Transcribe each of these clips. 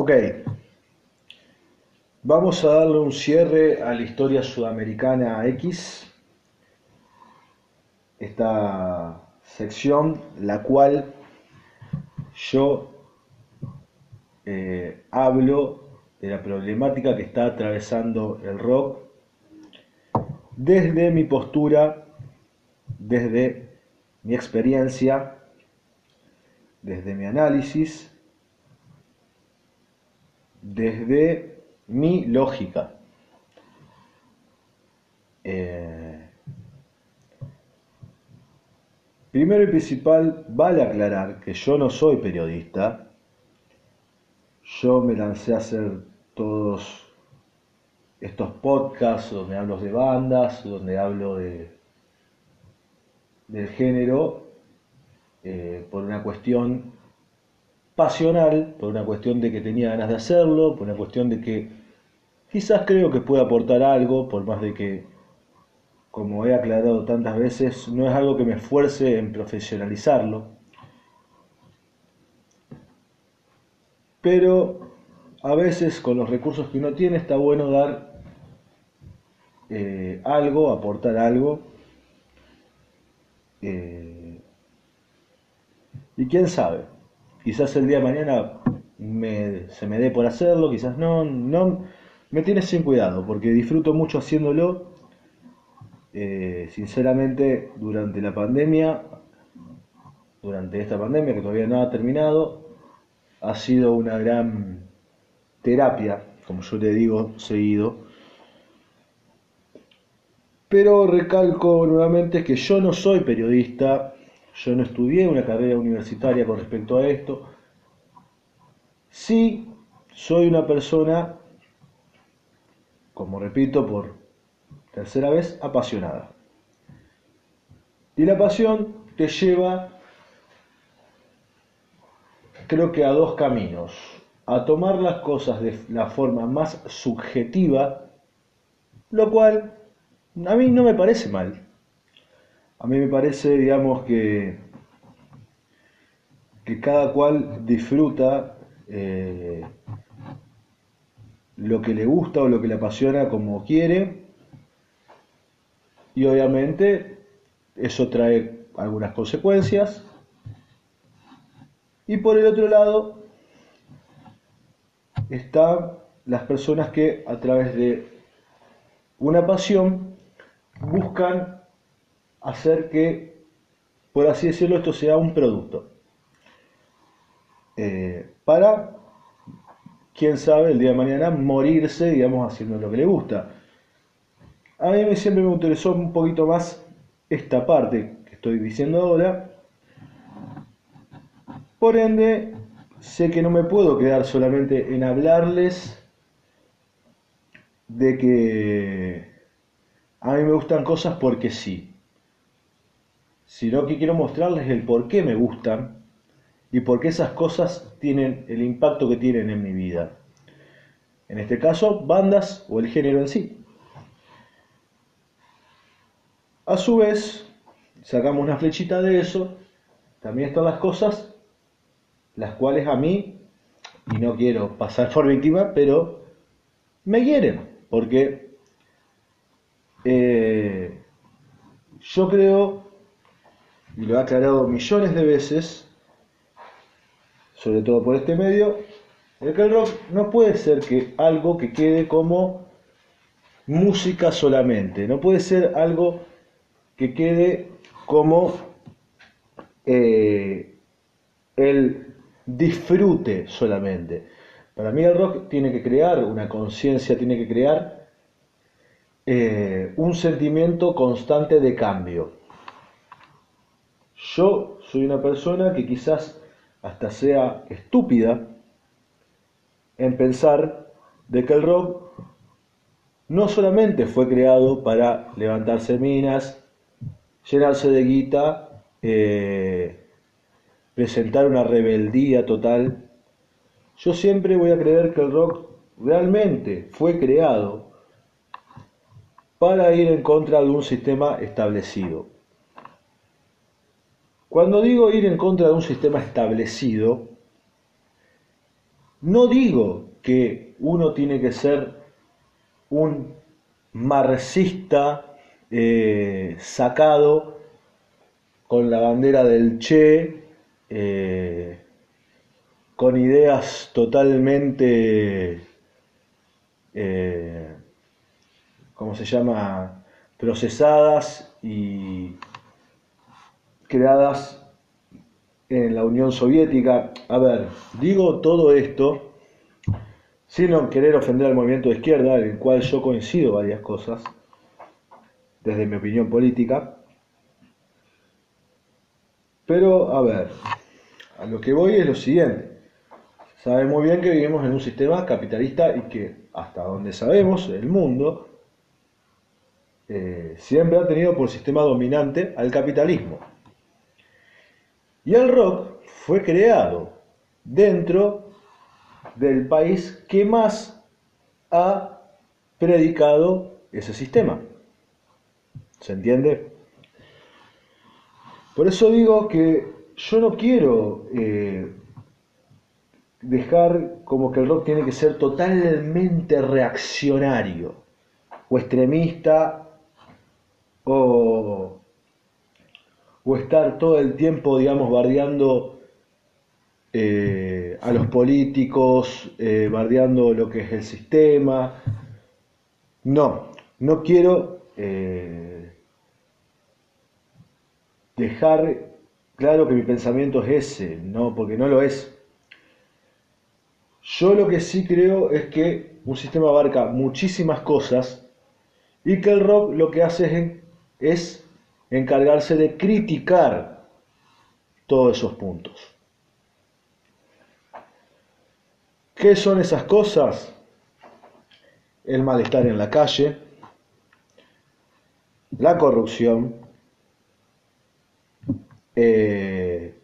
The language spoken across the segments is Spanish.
Ok, vamos a darle un cierre a la historia sudamericana X, esta sección, la cual yo eh, hablo de la problemática que está atravesando el rock desde mi postura, desde mi experiencia, desde mi análisis, desde mi lógica. Eh, primero y principal, vale aclarar que yo no soy periodista, yo me lancé a hacer todos estos podcasts donde hablo de bandas, donde hablo de del género eh, por una cuestión pasional, por una cuestión de que tenía ganas de hacerlo, por una cuestión de que quizás creo que puede aportar algo, por más de que, como he aclarado tantas veces, no es algo que me esfuerce en profesionalizarlo. Pero a veces con los recursos que uno tiene está bueno dar eh, algo, aportar algo. Eh, y quién sabe, quizás el día de mañana se me dé por hacerlo, quizás no, no, me tiene sin cuidado, porque disfruto mucho haciéndolo. Eh, sinceramente, durante la pandemia, durante esta pandemia que todavía no ha terminado, ha sido una gran terapia, como yo le digo seguido. Pero recalco nuevamente que yo no soy periodista, yo no estudié una carrera universitaria con respecto a esto. Sí soy una persona, como repito por tercera vez, apasionada. Y la pasión te lleva, creo que a dos caminos a tomar las cosas de la forma más subjetiva, lo cual a mí no me parece mal. A mí me parece, digamos, que, que cada cual disfruta eh, lo que le gusta o lo que le apasiona como quiere. Y obviamente eso trae algunas consecuencias. Y por el otro lado, están las personas que a través de una pasión buscan hacer que, por así decirlo, esto sea un producto. Eh, para, quién sabe, el día de mañana morirse, digamos, haciendo lo que le gusta. A mí siempre me interesó un poquito más esta parte que estoy diciendo ahora. Por ende, sé que no me puedo quedar solamente en hablarles de que a mí me gustan cosas porque sí, sino que quiero mostrarles el por qué me gustan y por qué esas cosas tienen el impacto que tienen en mi vida. En este caso, bandas o el género en sí. A su vez, sacamos una flechita de eso, también están las cosas las cuales a mí, y no quiero pasar por víctima, pero me quieren, porque eh, yo creo, y lo he aclarado millones de veces, sobre todo por este medio, el que el rock no puede ser que algo que quede como música solamente, no puede ser algo que quede como eh, el disfrute solamente. Para mí el rock tiene que crear una conciencia, tiene que crear eh, un sentimiento constante de cambio. Yo soy una persona que quizás hasta sea estúpida en pensar de que el rock no solamente fue creado para levantarse minas, llenarse de guita, eh, presentar una rebeldía total. Yo siempre voy a creer que el rock realmente fue creado para ir en contra de un sistema establecido. Cuando digo ir en contra de un sistema establecido, No digo que uno tiene que ser un marxista eh, sacado con la bandera del Che, eh, con ideas totalmente, eh, ¿cómo se llama?, procesadas y creadas en la Unión Soviética. A ver, digo todo esto sin querer ofender al movimiento de izquierda, en el cual yo coincido varias cosas, desde mi opinión política. Pero, a ver, a lo que voy es lo siguiente. Sabe muy bien que vivimos en un sistema capitalista y que, hasta donde sabemos, el mundo eh, siempre ha tenido por sistema dominante al capitalismo. Y el rock fue creado dentro del país que más ha predicado ese sistema. ¿Se entiende? Por eso digo que yo no quiero eh, dejar como que el rock tiene que ser totalmente reaccionario o extremista o, o estar todo el tiempo, digamos, bardeando eh, a los políticos, eh, bardeando lo que es el sistema. No, no quiero dejar claro que mi pensamiento es ese, no, porque no lo es. Yo lo que sí creo es que un sistema abarca muchísimas cosas y que el rock lo que hace es, encargarse de criticar todos esos puntos. ¿Qué son esas cosas? El malestar en la calle, la corrupción, eh,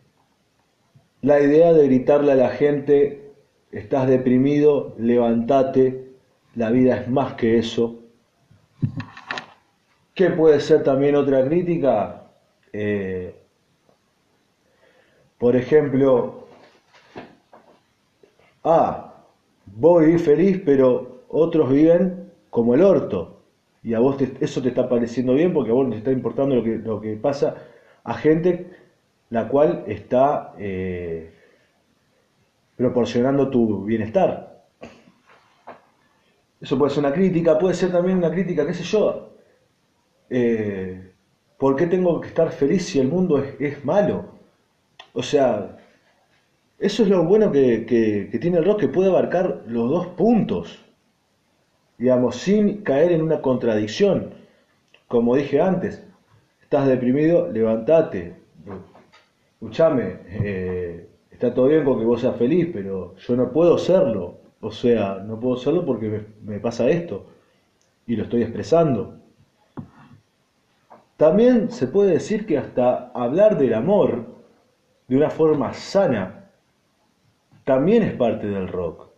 la idea de gritarle a la gente, estás deprimido, levántate, la vida es más que eso. ¿Qué puede ser también otra crítica? Eh, por ejemplo, ah, voy feliz, pero otros viven como el orto. Y a vos eso te está pareciendo bien porque a vos te está importando lo que, lo que pasa a gente la cual está eh, proporcionando tu bienestar. Eso puede ser una crítica, puede ser también una crítica, qué sé yo. Eh, ¿Por qué tengo que estar feliz si el mundo es, malo? O sea, eso es lo bueno que, que, tiene el rock, que puede abarcar los dos puntos, digamos, sin caer en una contradicción. Como dije antes, estás deprimido, levántate, escúchame, eh, está todo bien porque vos seas feliz, pero yo no puedo serlo. O sea, no puedo serlo porque me, pasa esto y lo estoy expresando. También se puede decir que hasta hablar del amor de una forma sana también es parte del rock.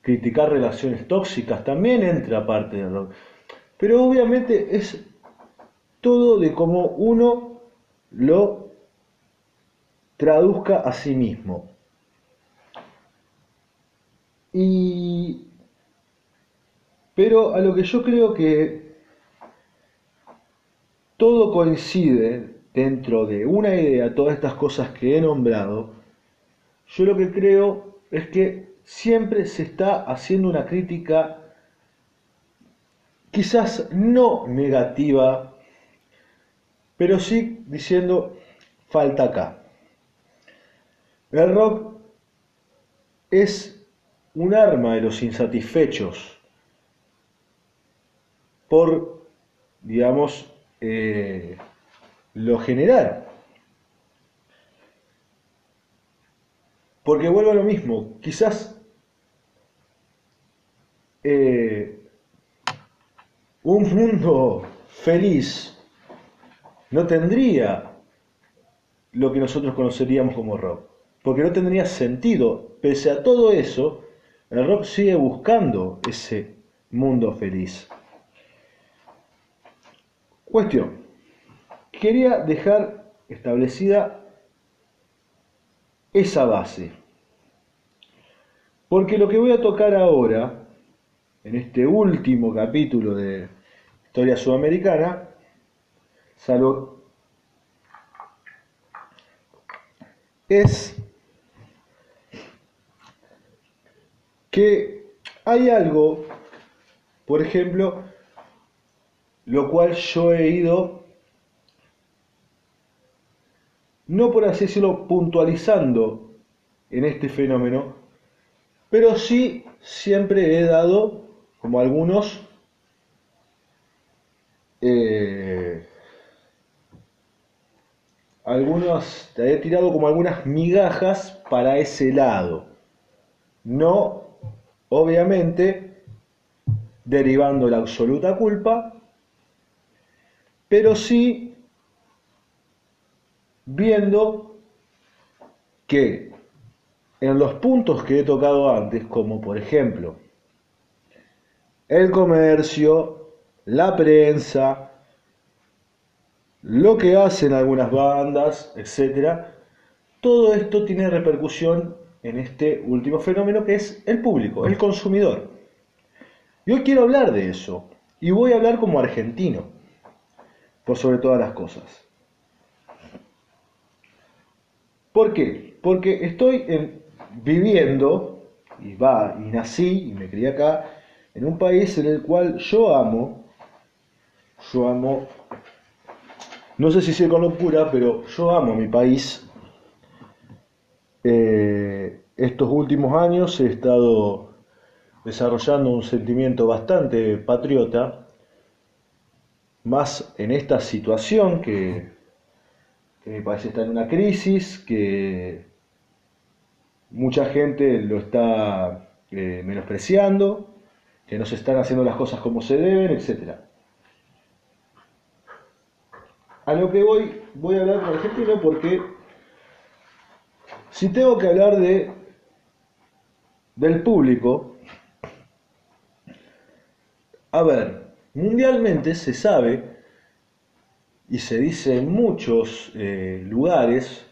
Criticar relaciones tóxicas también entra parte del rock. Pero obviamente es todo de cómo uno lo traduzca a sí mismo. Y, pero a lo que yo creo que todo coincide dentro de una idea, todas estas cosas que he nombrado, yo lo que creo es que siempre se está haciendo una crítica quizás no negativa, pero sí diciendo falta acá. El rock es un arma de los insatisfechos por, digamos, eh, lo general. Porque vuelvo a lo mismo, quizás eh, un mundo feliz no tendría lo que nosotros conoceríamos como rock porque no tendría sentido. Pese a todo eso, el rock sigue buscando ese mundo feliz. Cuestión. Quería dejar establecida esa base. Porque lo que voy a tocar ahora, en este último capítulo de Historia Sudamericana, salvo es que hay algo, por ejemplo, lo cual yo he ido, no por así decirlo, puntualizando en este fenómeno, pero sí siempre he dado como algunos eh, algunos, te he tirado como algunas migajas para ese lado. No, obviamente, derivando la absoluta culpa, pero sí viendo que en los puntos que he tocado antes, como por ejemplo el comercio, la prensa, lo que hacen algunas bandas, etc. Todo esto tiene repercusión en este último fenómeno que es el público, el consumidor. Y hoy quiero hablar de eso y voy a hablar como argentino, por sobre todas las cosas. ¿Por qué? Porque estoy viviendo, y va, y nací, y me crié acá, en un país en el cual yo amo, yo amo no sé si sé con locura, pero yo amo mi país. Eh, estos últimos años he estado desarrollando un sentimiento bastante patriota, más en esta situación que, mi país está en una crisis, que mucha gente lo está eh, menospreciando, que no se están haciendo las cosas como se deben, etcétera. A lo que voy, voy a hablar con argentino porque si tengo que hablar de del público, a ver, mundialmente se sabe y se dice en muchos eh, lugares,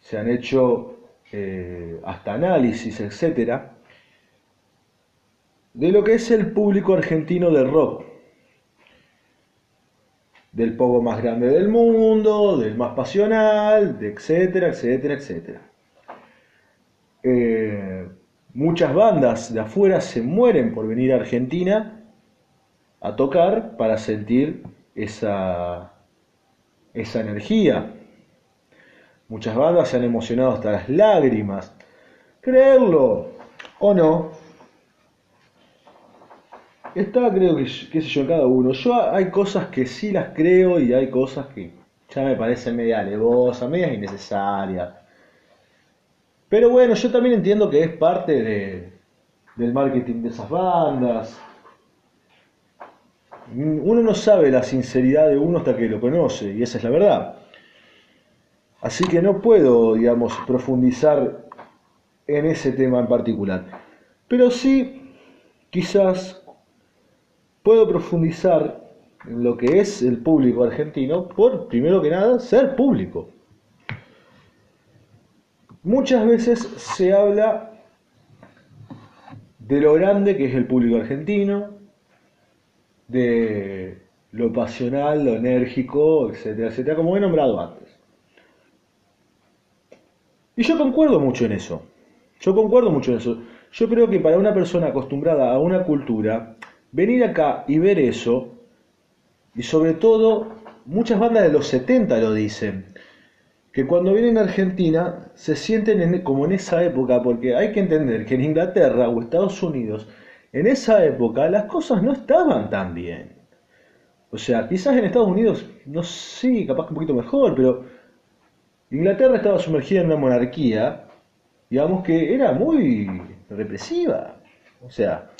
se han hecho eh, hasta análisis, etcétera, de lo que es el público argentino de rock del poco más grande del mundo, del más pasional, etcétera, etcétera, etcétera. Eh, muchas bandas de afuera se mueren por venir a Argentina a tocar para sentir esa, esa energía. Muchas bandas se han emocionado hasta las lágrimas. Creerlo o no, Está, creo que, qué sé yo, cada uno. Yo hay cosas que sí las creo y hay cosas que ya me parecen media alevosas, medias innecesarias. Pero bueno, yo también entiendo que es parte de, del marketing de esas bandas. Uno no sabe la sinceridad de uno hasta que lo conoce, y esa es la verdad. Así que no puedo, digamos, profundizar en ese tema en particular. Pero sí, quizás puedo profundizar en lo que es el público argentino por, primero que nada, ser público. Muchas veces se habla de lo grande que es el público argentino, de lo pasional, lo enérgico, etcétera, etcétera, como he nombrado antes. Y yo concuerdo mucho en eso. Yo concuerdo mucho en eso. Yo creo que para una persona acostumbrada a una cultura, venir acá y ver eso, y sobre todo muchas bandas de los 70 lo dicen, que cuando vienen a Argentina se sienten como en esa época, porque hay que entender que en Inglaterra o Estados Unidos, en esa época las cosas no estaban tan bien. O sea, quizás en Estados Unidos, no sé, capaz que un poquito mejor, pero Inglaterra estaba sumergida en una monarquía, digamos que era muy represiva. O sea,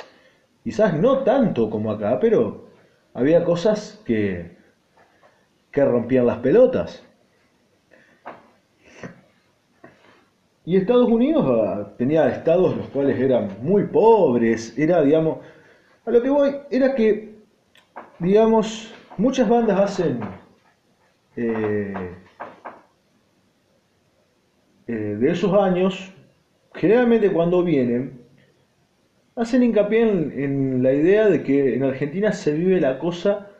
Quizás no tanto como acá, pero había cosas que, que rompían las pelotas. Y Estados Unidos ah, tenía estados los cuales eran muy pobres, era, digamos, a lo que voy, era que, digamos, muchas bandas hacen eh, eh, de esos años generalmente cuando vienen, hacen hincapié en, la idea de que en Argentina se vive la cosa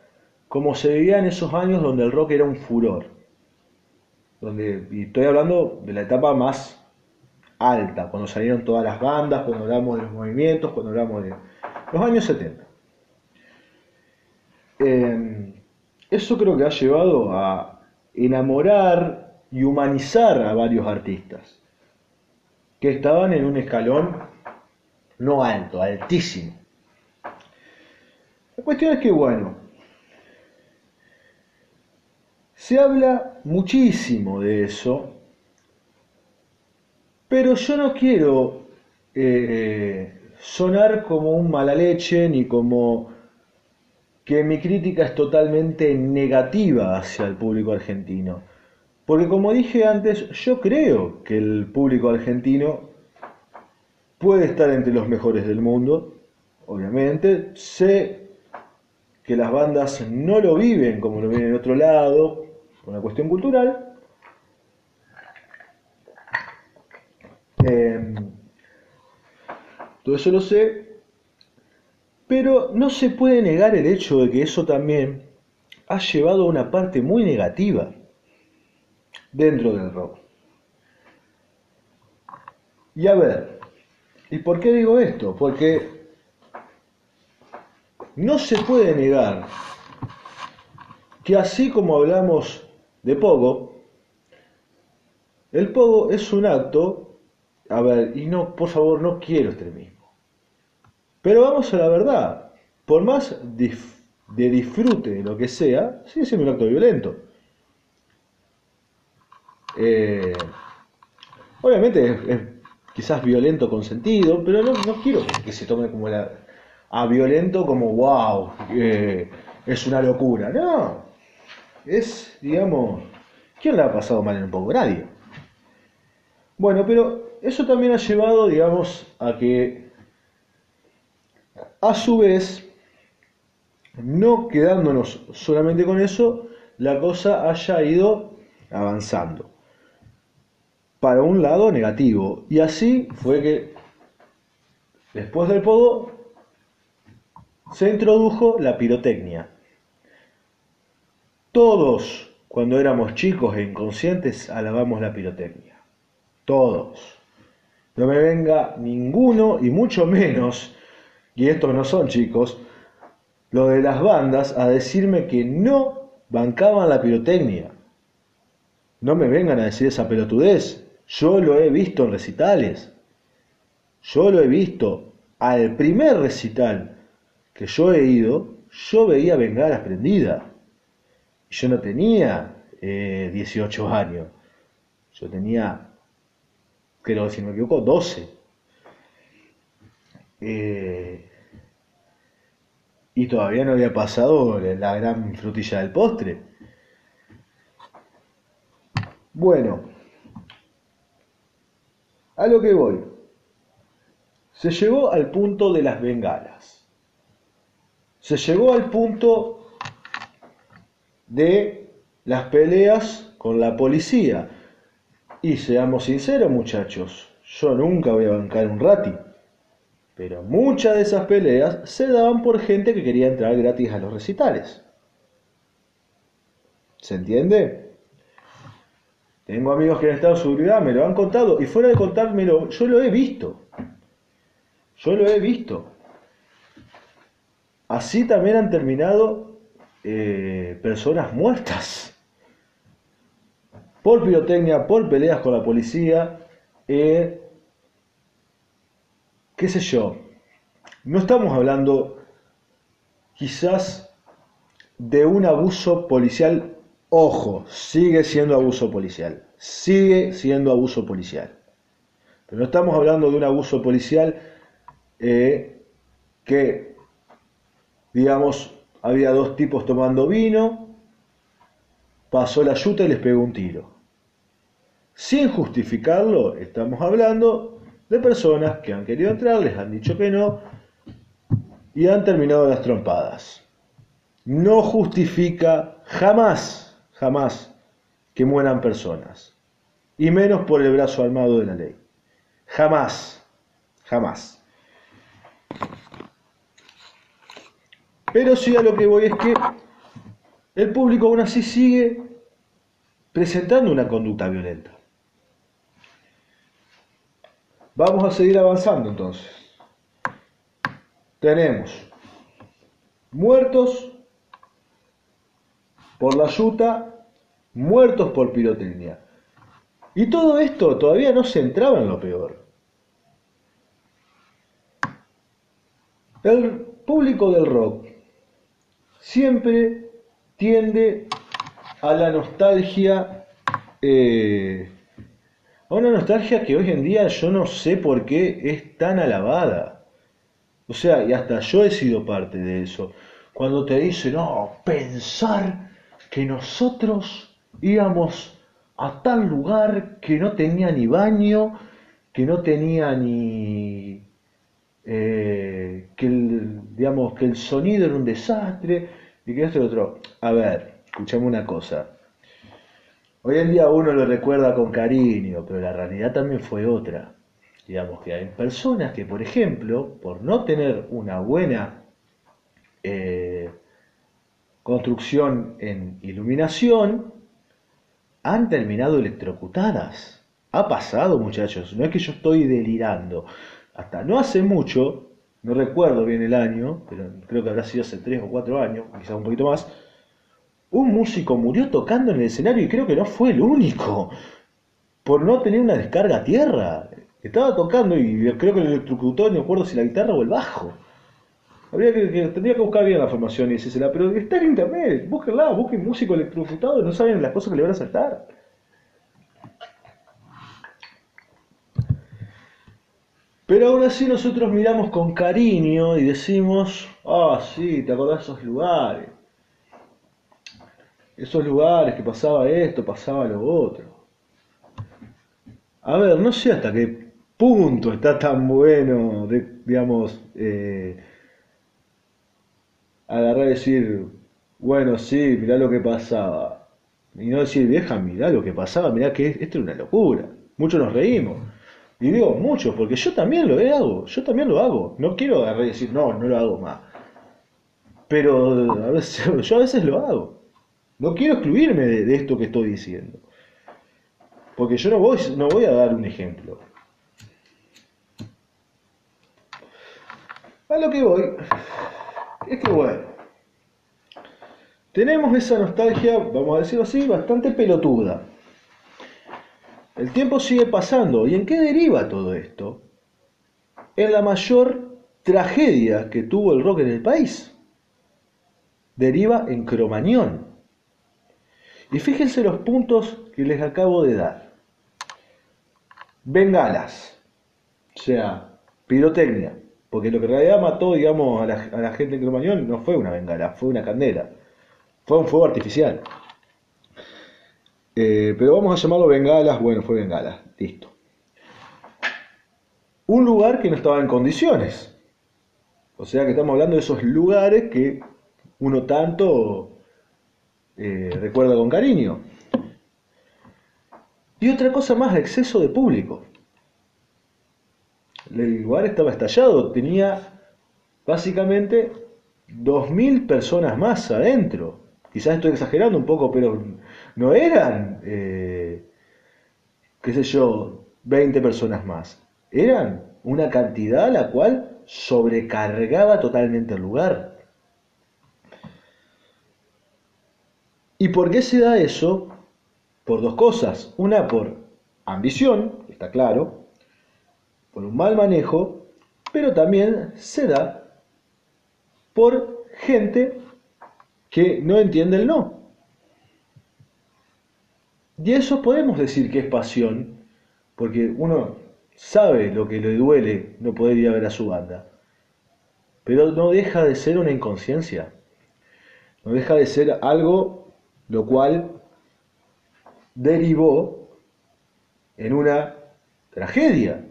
como se vivía en esos años donde el rock era un furor. Donde, y estoy hablando de la etapa más alta, cuando salieron todas las bandas, cuando hablamos de los movimientos, cuando hablamos de los años 70. Eh, eso creo que ha llevado a enamorar y humanizar a varios artistas que estaban en un escalón no alto, altísimo. La cuestión es que, bueno, se habla muchísimo de eso, pero yo no quiero eh, sonar como un mala leche ni como que mi crítica es totalmente negativa hacia el público argentino. Porque como dije antes, yo creo que el público argentino puede estar entre los mejores del mundo, obviamente. Sé que las bandas no lo viven como lo viven en otro lado, por una cuestión cultural. Em, todo eso lo sé, pero no se puede negar el hecho de que eso también ha llevado a una parte muy negativa dentro del rock. Y a ver, ¿y por qué digo esto? Porque no se puede negar que así como hablamos de pogo, el pogo es un acto, a ver, y no, por favor, no quiero extremismo. Pero vamos a la verdad, por más de disfrute de lo que sea, sigue siendo un acto violento. Eh, obviamente es, quizás violento con sentido, pero no, quiero que, se tome como la, a violento como wow, eh, es una locura. No, es, digamos, ¿quién le ha pasado mal en un poco? Nadie. Bueno, pero eso también ha llevado, digamos, a que a su vez, no quedándonos solamente con eso, la cosa haya ido avanzando para un lado negativo. Y así fue que después del podo se introdujo la pirotecnia. Todos, cuando éramos chicos e inconscientes, alabamos la pirotecnia. Todos. No me venga ninguno y mucho menos y estos no son chicos, lo de las bandas a decirme que no bancaban la pirotecnia. No me vengan a decir esa pelotudez. Yo lo he visto en recitales. Yo lo he visto. Al primer recital que yo he ido, yo veía bengalas prendidas. Yo no tenía 18 eh, años. Yo tenía, creo si no me equivoco, 12. Eh, y todavía no había pasado la gran frutilla del postre. Bueno, a lo que voy. Se llegó al punto de las bengalas. Se llegó al punto de las peleas con la policía. Y seamos sinceros muchachos, yo nunca voy a bancar un rati. Pero muchas de esas peleas se daban por gente que quería entrar gratis a los recitales. ¿Se entiende? Tengo amigos que han estado en seguridad, me lo han contado, y fuera de contármelo, yo lo he visto. Yo lo he visto. Así también han terminado eh, personas muertas. Por pirotecnia, por peleas con la policía. Eh, qué sé yo, no estamos hablando quizás de un abuso policial, ojo, sigue siendo abuso policial, sigue siendo abuso policial. Pero no estamos hablando de un abuso policial eh, que, digamos, había dos tipos tomando vino, pasó la yuta y les pegó un tiro. Sin justificarlo, estamos hablando de personas que han querido entrar, les han dicho que no y han terminado las trompadas. No justifica jamás, jamás que mueran personas, y menos por el brazo armado de la ley. Jamás, jamás. Pero sí a lo que voy es que el público aún así sigue presentando una conducta violenta. Vamos a seguir avanzando entonces. Tenemos muertos por la yuta, muertos por pirotecnia. Y todo esto todavía no se entraba en lo peor. El público del rock siempre tiende a la nostalgia, eh, a una nostalgia que hoy en día yo no sé por qué es tan alabada. O sea, y hasta yo he sido parte de eso. Cuando te dicen, no, pensar que nosotros íbamos a tal lugar que no tenía ni baño, que no tenía ni... Eh, que, el, digamos, que el sonido era un desastre y que esto y otro. A ver, escuchame una cosa. Hoy en día uno lo recuerda con cariño, pero la realidad también fue otra. Digamos que hay personas que, por ejemplo, por no tener una buena eh, construcción en iluminación, han terminado electrocutadas. Ha pasado, muchachos, no es que yo estoy delirando. Hasta no hace mucho, no recuerdo bien el año, pero creo que habrá sido hace 3 o 4 años, quizás un poquito más, un músico murió tocando en el escenario y creo que no fue el único, por no tener una descarga a tierra. Estaba tocando y creo que lo electrocutó, no acuerdo si la guitarra o el bajo. Habría que, tendría que buscar bien la formación y decírsela, pero está en internet, búsquenla, busquen músico electrocutado, no saben las cosas que le van a saltar. Pero aún así nosotros miramos con cariño y decimos, ah, sí, te acordás de esos lugares. Esos lugares que pasaba esto, pasaba lo otro. A ver, no sé hasta qué punto está tan bueno, digamos, eh, agarrar y decir, bueno, sí, mirá lo que pasaba. Y no decir, vieja, mirá lo que pasaba, mirá que esto es una locura. Muchos nos reímos. Y digo muchos, porque yo también lo hago, yo también lo hago. No quiero agarrar y decir, no, no lo hago más. Pero a veces, yo a veces lo hago. No quiero excluirme de, esto que estoy diciendo. Porque yo no voy, no voy a dar un ejemplo. A lo que voy es que bueno, tenemos esa nostalgia, vamos a decirlo así, bastante pelotuda. El tiempo sigue pasando. ¿Y en qué deriva todo esto? En la mayor tragedia que tuvo el rock en el país. Deriva en Cromañón. Y fíjense los puntos que les acabo de dar. Bengalas, o sea, pirotecnia, porque lo que en realidad mató, digamos, a la, gente en Cromañón no fue una bengala, fue una candela. Fue un fuego artificial. Eh, pero vamos a llamarlo bengalas, bueno, fue bengalas, listo. Un lugar que no estaba en condiciones. O sea que estamos hablando de esos lugares que uno tanto eh, recuerda con cariño. Y otra cosa más, exceso de público el lugar estaba estallado, tenía básicamente 2.000 personas más adentro. Quizás estoy exagerando un poco, pero no eran, eh, qué sé yo, 20 personas más. Eran una cantidad la cual sobrecargaba totalmente el lugar. ¿Y por qué se da eso? Por dos cosas. Una por ambición, está claro, por un mal manejo, pero también se da por gente que no entiende el no. Y eso podemos decir que es pasión, porque uno sabe lo que le duele no poder ir a ver a su banda, pero no deja de ser una inconsciencia, no deja de ser algo lo cual derivó en una tragedia,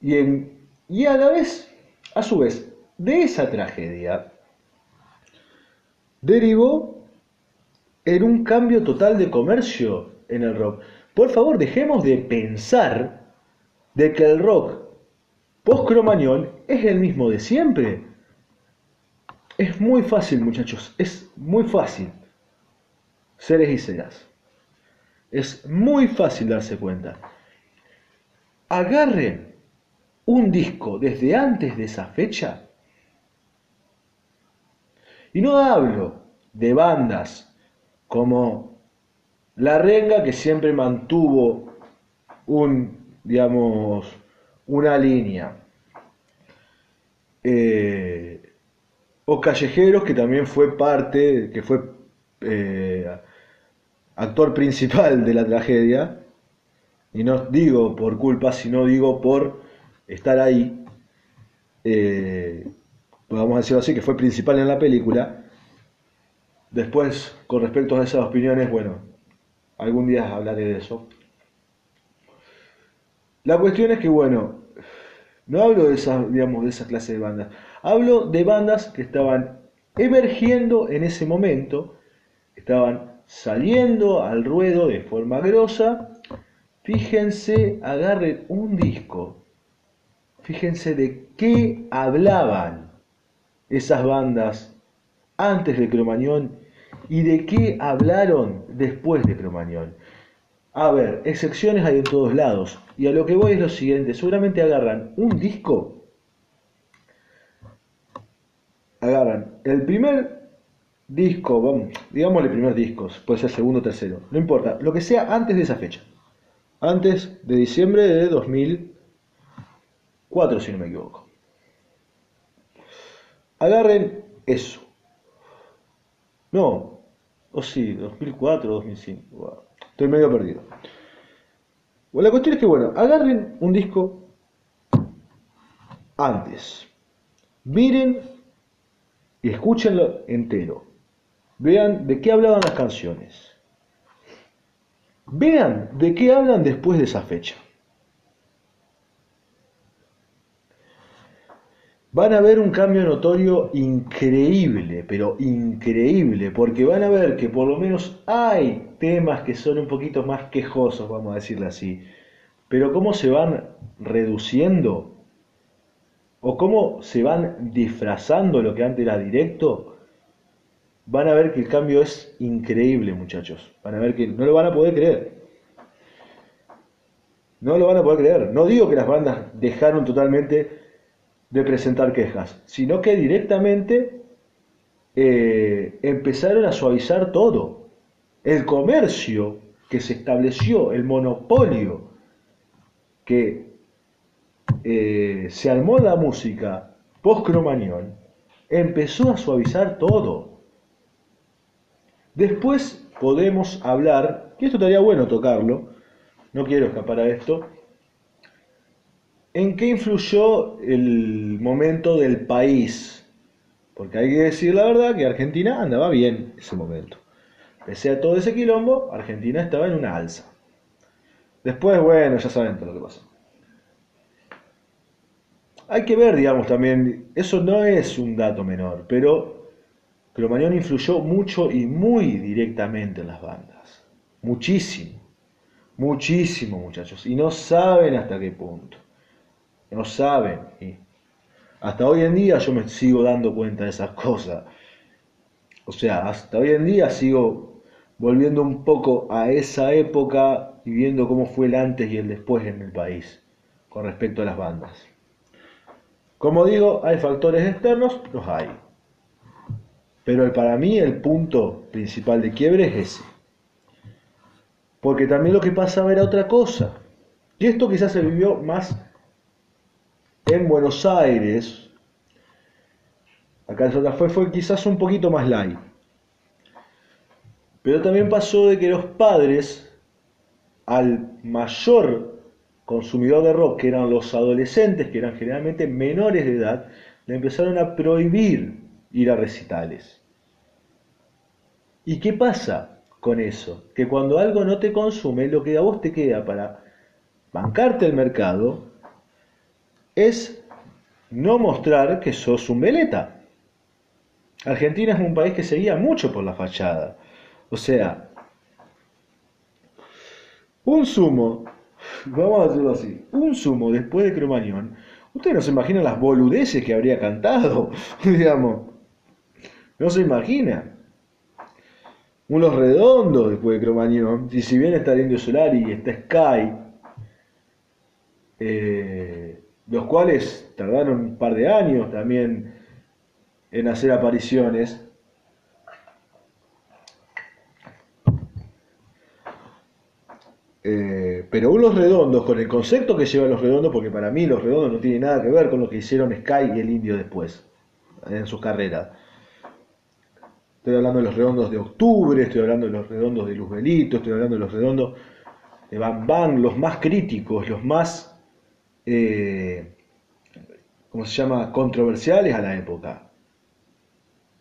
y, a la vez, a su vez, de esa tragedia, derivó en un cambio total de comercio en el rock. por favor dejemos de pensar de que el rock post-cromañón es el mismo de siempre. Es muy fácil, muchachos, es muy fácil. Seres y seras. Es muy fácil darse cuenta. Agarren un disco desde antes de esa fecha. Y no hablo de bandas como La Renga, que siempre mantuvo un, digamos, una línea. Eh, o Callejeros, que también fue parte, que fue eh, actor principal de la tragedia, y no digo por culpa, sino digo por estar ahí, eh, a decirlo así, que fue principal en la película. Después, con respecto a esas opiniones, bueno, algún día hablaré de eso. La cuestión es que, bueno, no hablo de esa, digamos, de esa clase de bandas. Hablo de bandas que estaban emergiendo en ese momento, estaban saliendo al ruedo de forma grosa. Fíjense, agarren un disco. Fíjense de qué hablaban esas bandas antes de Cromañón y de qué hablaron después de Cromañón. A ver, excepciones hay en todos lados. Y a lo que voy es lo siguiente, seguramente agarran un disco, agarran el primer disco, vamos, digámosle primer disco, puede ser segundo tercero, no importa, lo que sea antes de esa fecha, antes de diciembre de 2004 si no me equivoco. Agarren eso. No, o sí, 2004 o 2005. Estoy medio perdido. Bueno, la cuestión es que, bueno, agarren un disco antes. Miren y escúchenlo entero. Vean de qué hablaban las canciones. Vean de qué hablan después de esa fecha. Van a ver un cambio notorio increíble, pero increíble, porque van a ver que por lo menos hay temas que son un poquito más quejosos, vamos a decirlo así, pero cómo se van reduciendo o cómo se van disfrazando lo que antes era directo, van a ver que el cambio es increíble, muchachos. Van a ver que no lo van a poder creer. No lo van a poder creer. No digo que las bandas dejaron totalmente de presentar quejas, sino que directamente eh, empezaron a suavizar todo. El comercio que se estableció, el monopolio que eh, se armó la música post-cromañón, empezó a suavizar todo. Después podemos hablar, y esto estaría bueno tocarlo, no quiero escapar a esto, ¿En qué influyó el momento del país? Porque hay que decir la verdad que Argentina andaba bien en ese momento. Pese a todo ese quilombo, Argentina estaba en una alza. Después, bueno, ya saben todo lo que pasó. Hay que ver, digamos, también, eso no es un dato menor, pero Cromañón influyó mucho y muy directamente en las bandas. Muchísimo. Muchísimo, muchachos. Y no saben hasta qué punto no saben. Y hasta hoy en día yo me sigo dando cuenta de esas cosas. O sea, hasta hoy en día sigo volviendo un poco a esa época y viendo cómo fue el antes y el después en el país con respecto a las bandas. Como digo, hay factores externos, los hay. Pero para mí el punto principal de quiebre es ese. Porque también lo que pasaba era otra cosa. Y esto quizás se vivió más en Buenos Aires, acá en Santa Fe fue quizás un poquito más light. Pero también pasó de que los padres, al mayor consumidor de rock, que eran los adolescentes, que eran generalmente menores de edad, le empezaron a prohibir ir a recitales. ¿Y qué pasa con eso? Que cuando algo no te consume, lo que a vos te queda para bancarte el mercado es no mostrar que sos un veleta. Argentina es un país que se guía mucho por la fachada. O sea, un sumo, vamos a decirlo así, un sumo después de Cromañón, ustedes no se imaginan las boludeces que habría cantado, digamos, no se imagina. Unos redondos después de Cromañón, y si bien está el Indio Solar y está Sky, eh, los cuales tardaron un par de años también en hacer apariciones, Eh, pero unos redondos, con el concepto que llevan los redondos, porque para mí los redondos no tienen nada que ver con lo que hicieron Sky y el Indio después, en sus carreras. Estoy hablando de los redondos de octubre, estoy hablando de los redondos de Luzbelito, estoy hablando de los redondos de Bam Bam, los más críticos, los más, eh, ¿cómo se llama?, controversiales a la época.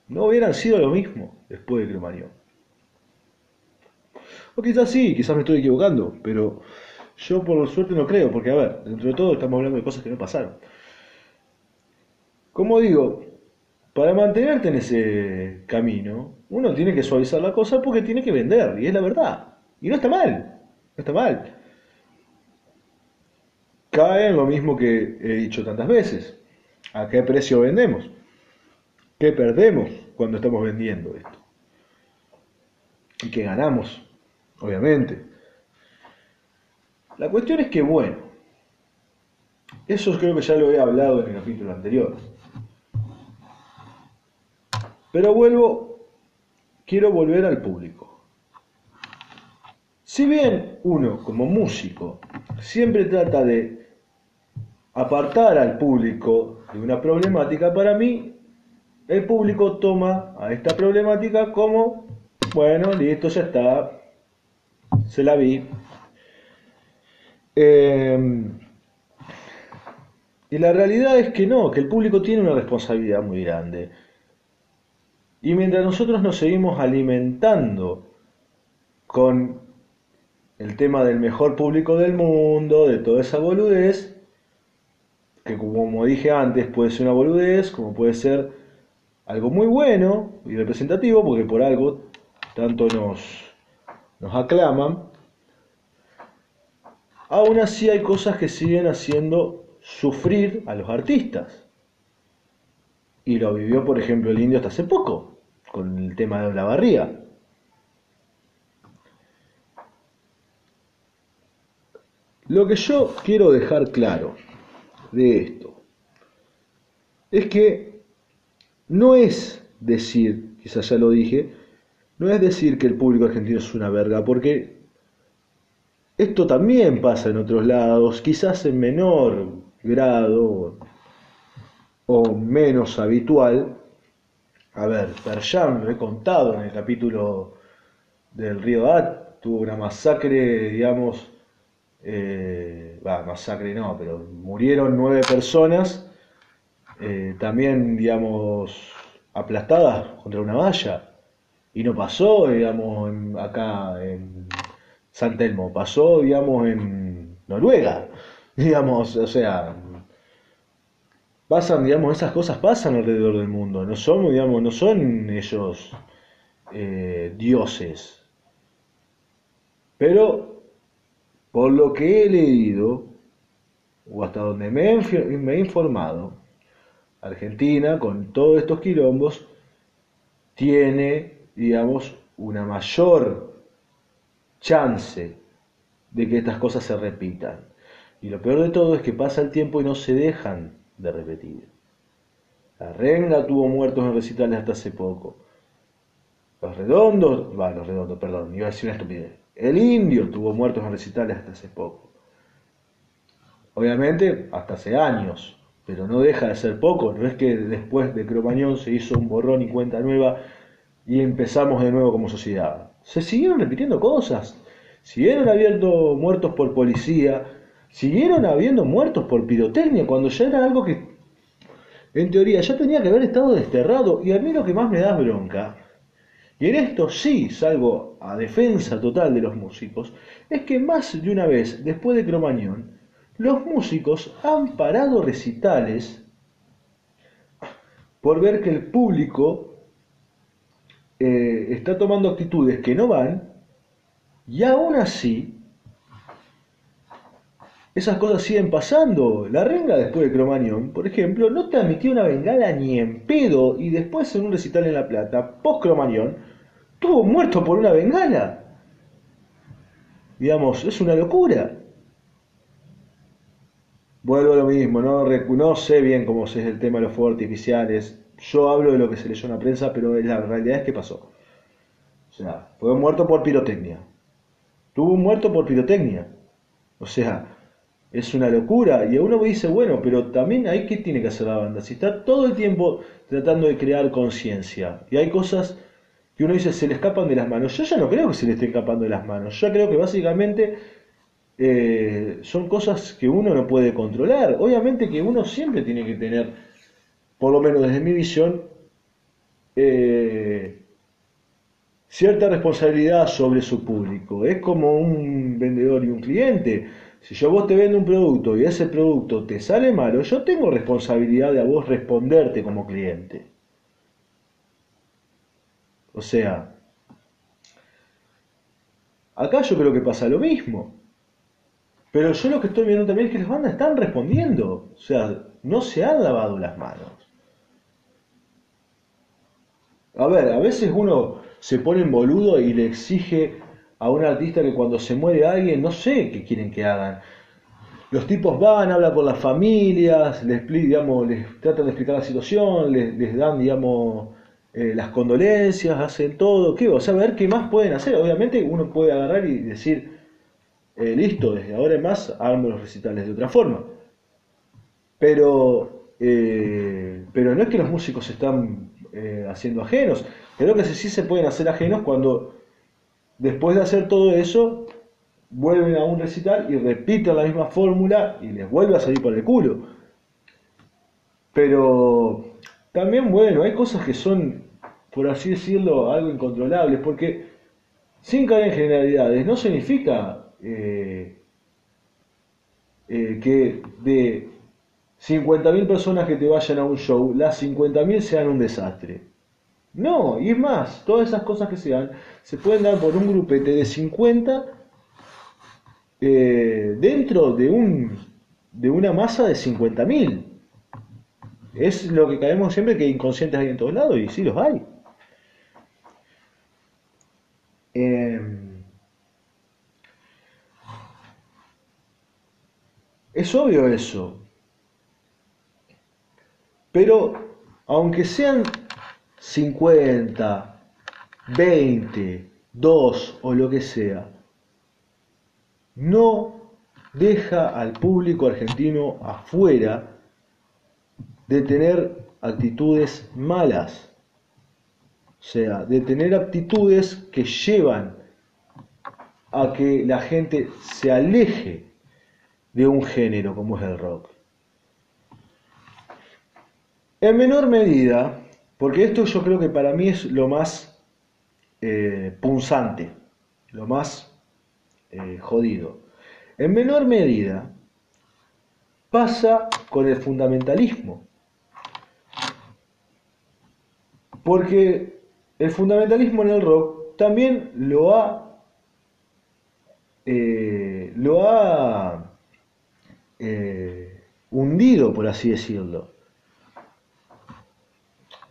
No hubieran sido lo mismo después de Cromañón. O quizás sí, quizás me estoy equivocando, pero yo por suerte no creo, porque a ver, dentro de todo estamos hablando de cosas que no pasaron. Como digo, para mantenerte en ese camino, uno tiene que suavizar la cosa porque tiene que vender, y es la verdad. Y no está mal, no está mal. Cae en lo mismo que he dicho tantas veces. ¿A qué precio vendemos? ¿Qué perdemos cuando estamos vendiendo esto? ¿Y qué ganamos? obviamente. La cuestión es que, bueno, eso creo que ya lo he hablado en el capítulo anterior. Pero vuelvo, quiero volver al público. Si bien uno como músico siempre trata de apartar al público de una problemática, para mí el público toma a esta problemática como, bueno, listo, ya está, se la vi. Em, y la realidad es que no, que el público tiene una responsabilidad muy grande. Y mientras nosotros nos seguimos alimentando con el tema del mejor público del mundo, de toda esa boludez, que como dije antes puede ser una boludez, como puede ser algo muy bueno y representativo, porque por algo tanto nos nos aclaman, aún así hay cosas que siguen haciendo sufrir a los artistas. Y lo vivió, por ejemplo, el indio hasta hace poco, con el tema de la barría. Lo que yo quiero dejar claro de esto es que no es decir, quizás ya lo dije, no es decir que el público argentino es una verga, porque esto también pasa en otros lados, quizás en menor grado o menos habitual. A ver, Perjan, lo he contado en el capítulo del Río At, tuvo una masacre, digamos, eh, masacre no, pero murieron nueve personas, eh, también, digamos, aplastadas contra una valla. Y no pasó, digamos, acá en San Telmo, pasó, digamos, en Noruega. Digamos, o sea, pasan, digamos, esas cosas pasan alrededor del mundo. No son, digamos, no son ellos eh, dioses. Pero, por lo que he leído, o hasta donde me he informado, Argentina, con todos estos quilombos, tiene digamos, una mayor chance de que estas cosas se repitan. Y lo peor de todo es que pasa el tiempo y no se dejan de repetir. La renga tuvo muertos en recitales hasta hace poco. Los redondos, va, los redondos, perdón, iba a decir una estupidez. El indio tuvo muertos en recitales hasta hace poco. Obviamente, hasta hace años, pero no deja de ser poco. No es que después de Cromañón se hizo un borrón y cuenta nueva y empezamos de nuevo como sociedad. Se siguieron repitiendo cosas, siguieron habiendo muertos por policía, siguieron habiendo muertos por pirotecnia, cuando ya era algo que, en teoría, ya tenía que haber estado desterrado. Y a mí lo que más me da bronca, y en esto sí salgo a defensa total de los músicos, es que más de una vez, después de Cromañón, los músicos han parado recitales por ver que el público eh, está tomando actitudes que no van y aún así esas cosas siguen pasando. La renga después de Cromañón, por ejemplo, no transmitió una bengala ni en pedo y después en un recital en La Plata, post Cromañón, tuvo muerto por una bengala. Digamos, es una locura. Vuelvo a lo mismo, no, no sé bien cómo es el tema de los fuegos artificiales. Yo hablo de lo que se leyó en la prensa, pero la realidad es que pasó. O sea, fue muerto por pirotecnia. Tuvo un muerto por pirotecnia. O sea, es una locura. Y a uno dice, bueno, pero también hay que tiene que hacer la banda. Si está todo el tiempo tratando de crear conciencia y hay cosas que uno dice se le escapan de las manos. Yo ya no creo que se le esté escapando de las manos. Yo creo que básicamente eh, son cosas que uno no puede controlar. Obviamente que uno siempre tiene que tener, por lo menos desde mi visión, eh, cierta responsabilidad sobre su público. Es como un vendedor y un cliente. Si yo vos te vendo un producto y ese producto te sale malo, yo tengo responsabilidad de a vos responderte como cliente. O sea, acá yo creo que pasa lo mismo. Pero yo lo que estoy viendo también es que las bandas están respondiendo. O sea, no se han lavado las manos. A ver, a veces uno se pone en boludo y le exige a un artista que cuando se muere alguien, no sé qué quieren que hagan. Los tipos van, hablan con las familias, les, digamos, les tratan de explicar la situación, les, dan, digamos, eh, las condolencias, hacen todo. ¿Qué? O sea, a ver qué más pueden hacer. Obviamente uno puede agarrar y decir, eh, listo, desde ahora más hago los recitales de otra forma. Pero, eh, pero no es que los músicos se están eh, haciendo ajenos. Creo que sí se pueden hacer ajenos cuando después de hacer todo eso vuelven a un recital y repiten la misma fórmula y les vuelve a salir por el culo. Pero también, bueno, hay cosas que son, por así decirlo, algo incontrolables, porque sin caer en generalidades no significa eh, eh, que de 50.000 personas que te vayan a un show, las 50.000 sean un desastre. No, y es más, todas esas cosas que se dan se pueden dar por un grupete de 50 eh, dentro de, un, de una masa de 50.000. Es lo que caemos siempre que inconscientes hay en todos lados, y sí los hay. Eh, Es obvio eso. Pero aunque sean 50, 20, 2 o lo que sea, no deja al público argentino afuera de tener actitudes malas. O sea, de tener actitudes que llevan a que la gente se aleje de un género como es el rock. En menor medida, porque esto yo creo que para mí es lo más eh, punzante, lo más eh, jodido. En menor medida pasa con el fundamentalismo. Porque el fundamentalismo en el rock también lo ha, eh, lo ha hundido, por así decirlo.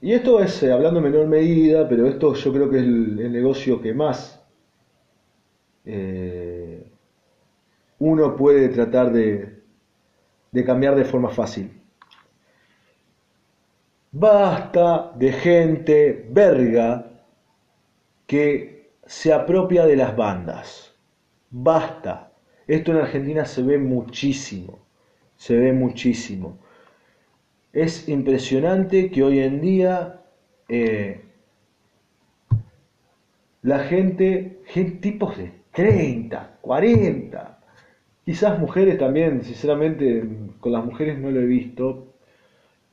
Y esto es, eh, hablando en menor medida, pero esto yo creo que es el, negocio que más eh, uno puede tratar de, de cambiar de forma fácil. Basta de gente verga que se apropia de las bandas. Basta. Esto en Argentina se ve muchísimo, se ve muchísimo. Es impresionante que hoy en día eh, la gente, tipos de 30, 40, quizás mujeres también, sinceramente con las mujeres no lo he visto,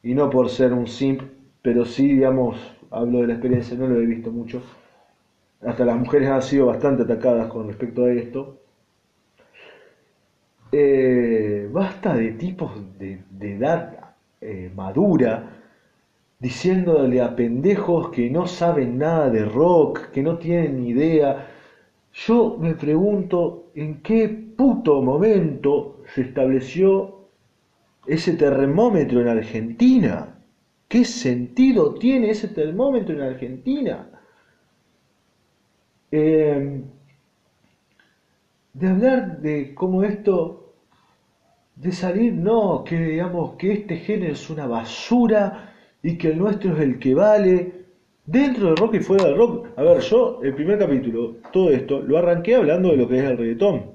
y no por ser un simp, pero sí, digamos, hablo de la experiencia, no lo he visto mucho. Hasta las mujeres han sido bastante atacadas con respecto a esto. Eh, basta de tipos de, edad eh, madura diciéndole a pendejos que no saben nada de rock, que no tienen ni idea. Yo me pregunto en qué puto momento se estableció ese termómetro en Argentina? ¿Qué sentido tiene ese termómetro en Argentina? Eh, de hablar de cómo esto, de salir, no, que digamos que este género es una basura y que el nuestro es el que vale, dentro del rock y fuera del rock. A ver, yo el primer capítulo, todo esto, lo arranqué hablando de lo que es el reggaetón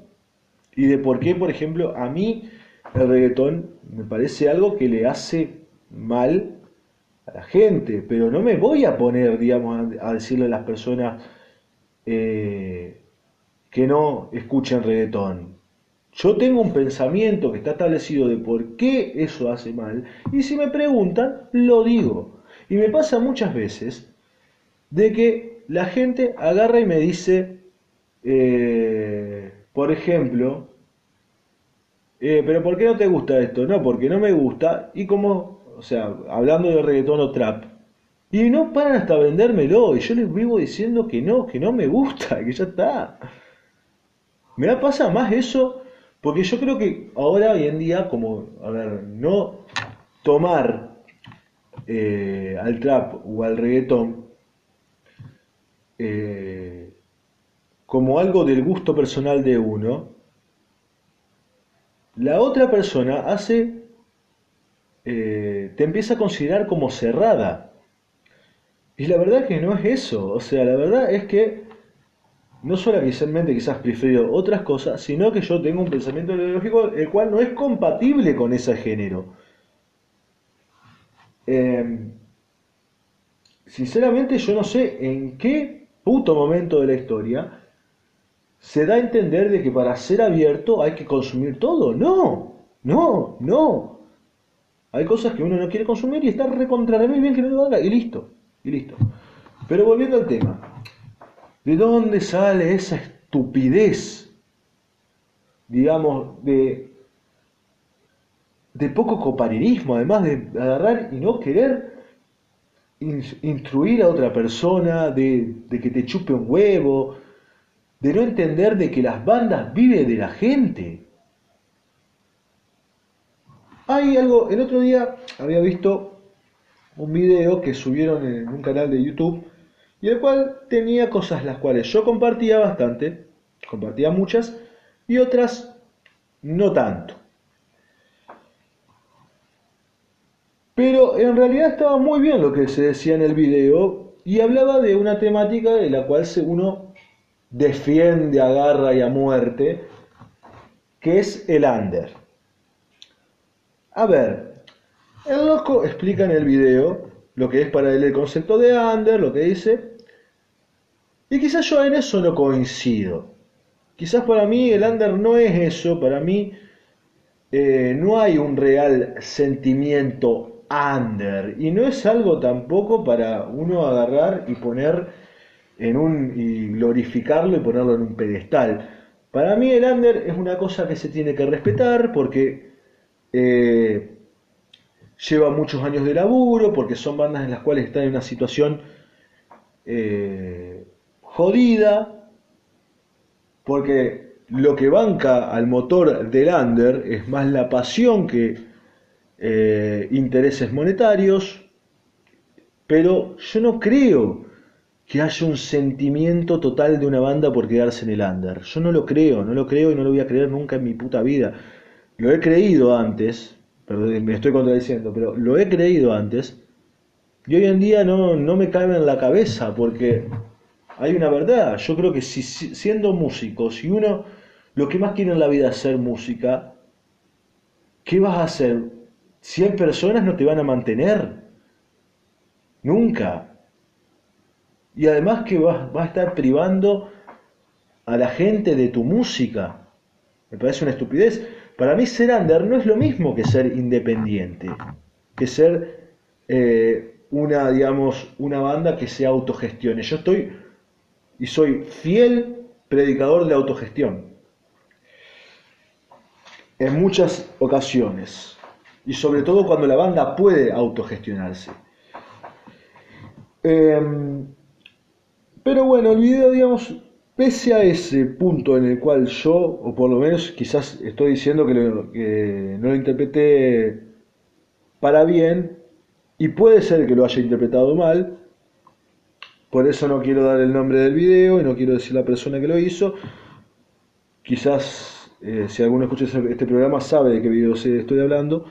y de por qué, por ejemplo, a mí el reggaetón me parece algo que le hace mal a la gente, pero no me voy a poner, digamos, a decirle a las personas, eh, que no escuchen reggaetón. Yo tengo un pensamiento que está establecido de por qué eso hace mal y si me preguntan, lo digo. Y me pasa muchas veces de que la gente agarra y me dice, eh, por ejemplo, eh, pero ¿por qué no te gusta esto? No, porque no me gusta. Y como, o sea, hablando de reggaetón o trap, y no paran hasta vendérmelo. Y yo les vivo diciendo que no, que no me gusta, que ya está. Me pasa más eso, porque yo creo que ahora, hoy en día, como, a ver, no tomar eh, al trap o al reggaetón eh, como algo del gusto personal de uno, la otra persona hace, eh, te empieza a considerar como cerrada. Y la verdad que no es eso, o sea, la verdad es que no solamente quizás prefiero otras cosas, sino que yo tengo un pensamiento ideológico el cual no es compatible con ese género. Em, sinceramente yo no sé en qué puto momento de la historia se da a entender de que para ser abierto hay que consumir todo. No, no, no. Hay cosas que uno no quiere consumir y está recontra bien que no lo haga y listo, y listo. Pero volviendo al tema, ¿De dónde sale esa estupidez, digamos, de, de poco compañerismo, además de agarrar y no querer instruir a otra persona, de, de que te chupe un huevo, de no entender de que las bandas viven de la gente? Hay algo, el otro día había visto un video que subieron en un canal de YouTube y el cual tenía cosas las cuales yo compartía bastante, compartía muchas, y otras no tanto. Pero en realidad estaba muy bien lo que se decía en el video y hablaba de una temática de la cual uno defiende, agarra y a muerte, que es el under. A ver, el loco explica en el video lo que es para él el concepto de under, lo que dice. Y quizás yo en eso no coincido. Quizás para mí el under no es eso, para mí eh, no hay un real sentimiento under. Y no es algo tampoco para uno agarrar y poner en un. y glorificarlo y ponerlo en un pedestal. Para mí el under es una cosa que se tiene que respetar porque eh, lleva muchos años de laburo, porque son bandas en las cuales están en una situación eh, jodida, porque lo que banca al motor del under es más la pasión que eh, intereses monetarios, pero yo no creo que haya un sentimiento total de una banda por quedarse en el under. Yo no lo creo, no lo creo y no lo voy a creer nunca en mi puta vida. Lo he creído antes, me estoy contradiciendo, pero lo he creído antes y hoy en día no, no me cabe en la cabeza porque hay una verdad. Yo creo que si siendo músico, si uno lo que más quiere en la vida es ser música, ¿qué vas a hacer? ¿100 personas no te van a mantener? Nunca. Y además que vas, vas a estar privando a la gente de tu música. Me parece una estupidez. Para mí ser under no es lo mismo que ser independiente, que ser eh, una, digamos, una banda que se autogestione. Yo estoy y soy fiel predicador de autogestión. En muchas ocasiones. Y sobre todo cuando la banda puede autogestionarse. Em, pero bueno, el video, digamos, pese a ese punto en el cual yo, o por lo menos quizás estoy diciendo que, no lo interpreté para bien, y puede ser que lo haya interpretado mal, por eso no quiero dar el nombre del video y no quiero decir la persona que lo hizo. Quizás eh, si alguno escucha este programa sabe de qué video estoy hablando.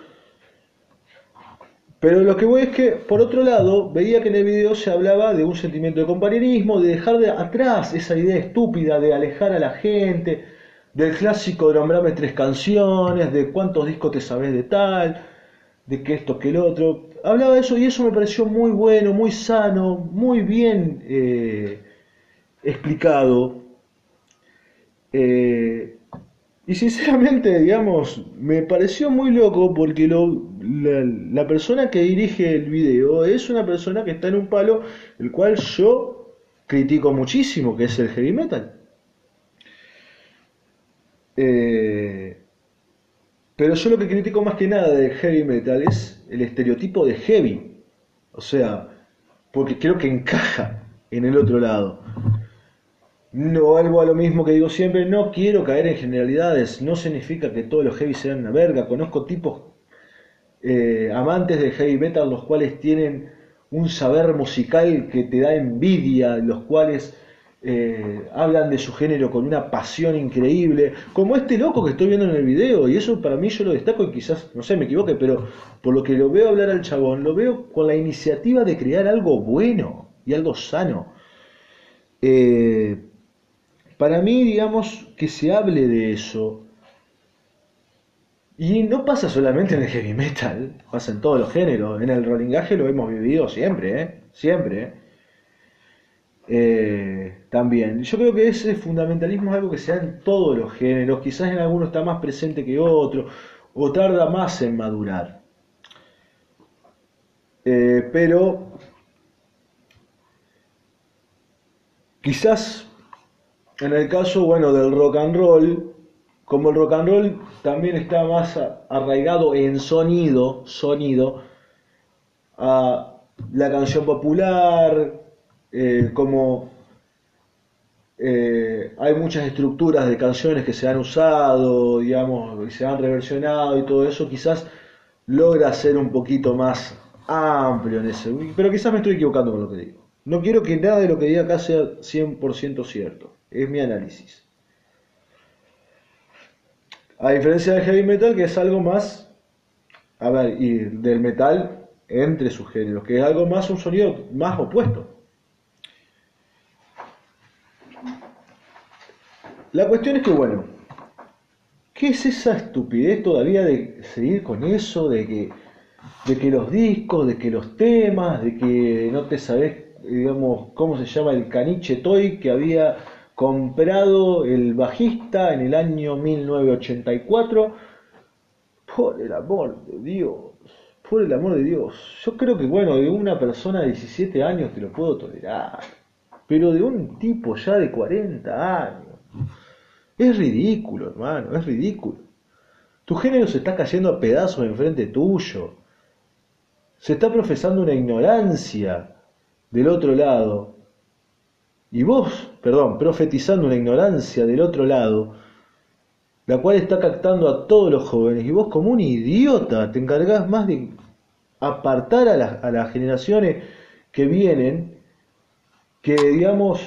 Pero lo que voy es que, por otro lado, veía que en el video se hablaba de un sentimiento de compañerismo, de dejar de atrás esa idea estúpida de alejar a la gente, del clásico de nombrarme tres canciones, de cuántos discos te sabes de tal, de que esto, que el otro. Hablaba de eso y eso me pareció muy bueno, muy sano, muy bien eh, explicado. Eh, y sinceramente, digamos, me pareció muy loco porque la, persona que dirige el video es una persona que está en un palo el cual yo critico muchísimo, que es el heavy metal. Eh, pero yo lo que critico más que nada del heavy metal es el estereotipo de heavy. O sea, porque creo que encaja en el otro lado. No vuelvo a lo mismo que digo siempre, no quiero caer en generalidades, no significa que todos los heavy sean una verga, conozco tipos eh, amantes del heavy metal los cuales tienen un saber musical que te da envidia, los cuales eh, hablan de su género con una pasión increíble, como este loco que estoy viendo en el video, y eso para mí yo lo destaco y quizás, no sé, me equivoque, pero por lo que lo veo hablar al chabón, lo veo con la iniciativa de crear algo bueno y algo sano. Eh, para mí, digamos, que se hable de eso, y no pasa solamente en el heavy metal, pasa en todos los géneros, en el rollingaje lo hemos vivido siempre, ¿eh? Siempre. Eh, también. Yo creo que ese fundamentalismo es algo que se da en todos los géneros, quizás en algunos está más presente que otro, o tarda más en madurar. Eh, pero quizás en el caso, bueno, del rock and roll, como el rock and roll también está más arraigado en sonido, sonido, a la canción popular, eh, como eh, hay muchas estructuras de canciones que se han usado, digamos, y se han reversionado y todo eso, quizás logra ser un poquito más amplio en ese, pero quizás me estoy equivocando con lo que digo. No quiero que nada de lo que diga acá sea 100% cierto es mi análisis. A diferencia del heavy metal, que es algo más, a ver, y del metal entre sus géneros, que es algo más, un sonido más opuesto. La cuestión es que, bueno, ¿qué es esa estupidez todavía de seguir con eso, de que, de que los discos, de que los temas, de que no te sabes, digamos, cómo se llama el caniche toy que había comprado el bajista en el año 1984. Por el amor de Dios, por el amor de Dios. Yo creo que, bueno, de una persona de 17 años te lo puedo tolerar, pero de un tipo ya de 40 años. Es ridículo, hermano, es ridículo. Tu género se está cayendo a pedazos enfrente tuyo. Se está profesando una ignorancia del otro lado y vos, perdón, profetizando una ignorancia del otro lado, la cual está captando a todos los jóvenes, y vos como un idiota te encargás más de apartar a, las, a las generaciones que vienen que, digamos,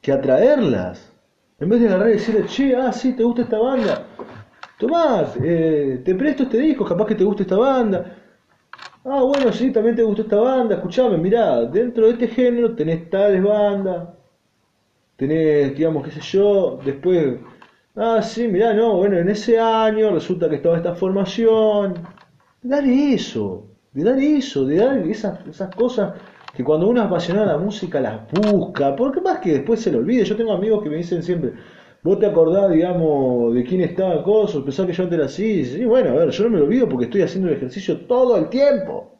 que atraerlas. En vez de agarrar y decirle, che, ah, sí, te gusta esta banda, tomá, eh, te presto este disco, capaz que te guste esta banda. Ah, bueno, sí, también te gustó esta banda, escuchame, mirá, dentro de este género tenés tales bandas, tenés, digamos, qué sé yo, después, ah, sí, mirá, no, bueno, en ese año resulta que estaba esta formación. Dale eso, de dar eso, de dar esas, esas cosas que cuando uno es apasionado de la música las busca, porque más que después se lo olvide. Yo tengo amigos que me dicen siempre, vos te acordás, digamos, de quién estaba Coso, pensás que yo antes era así. Sí, bueno, a ver, yo no me lo olvido porque estoy haciendo el ejercicio todo el tiempo.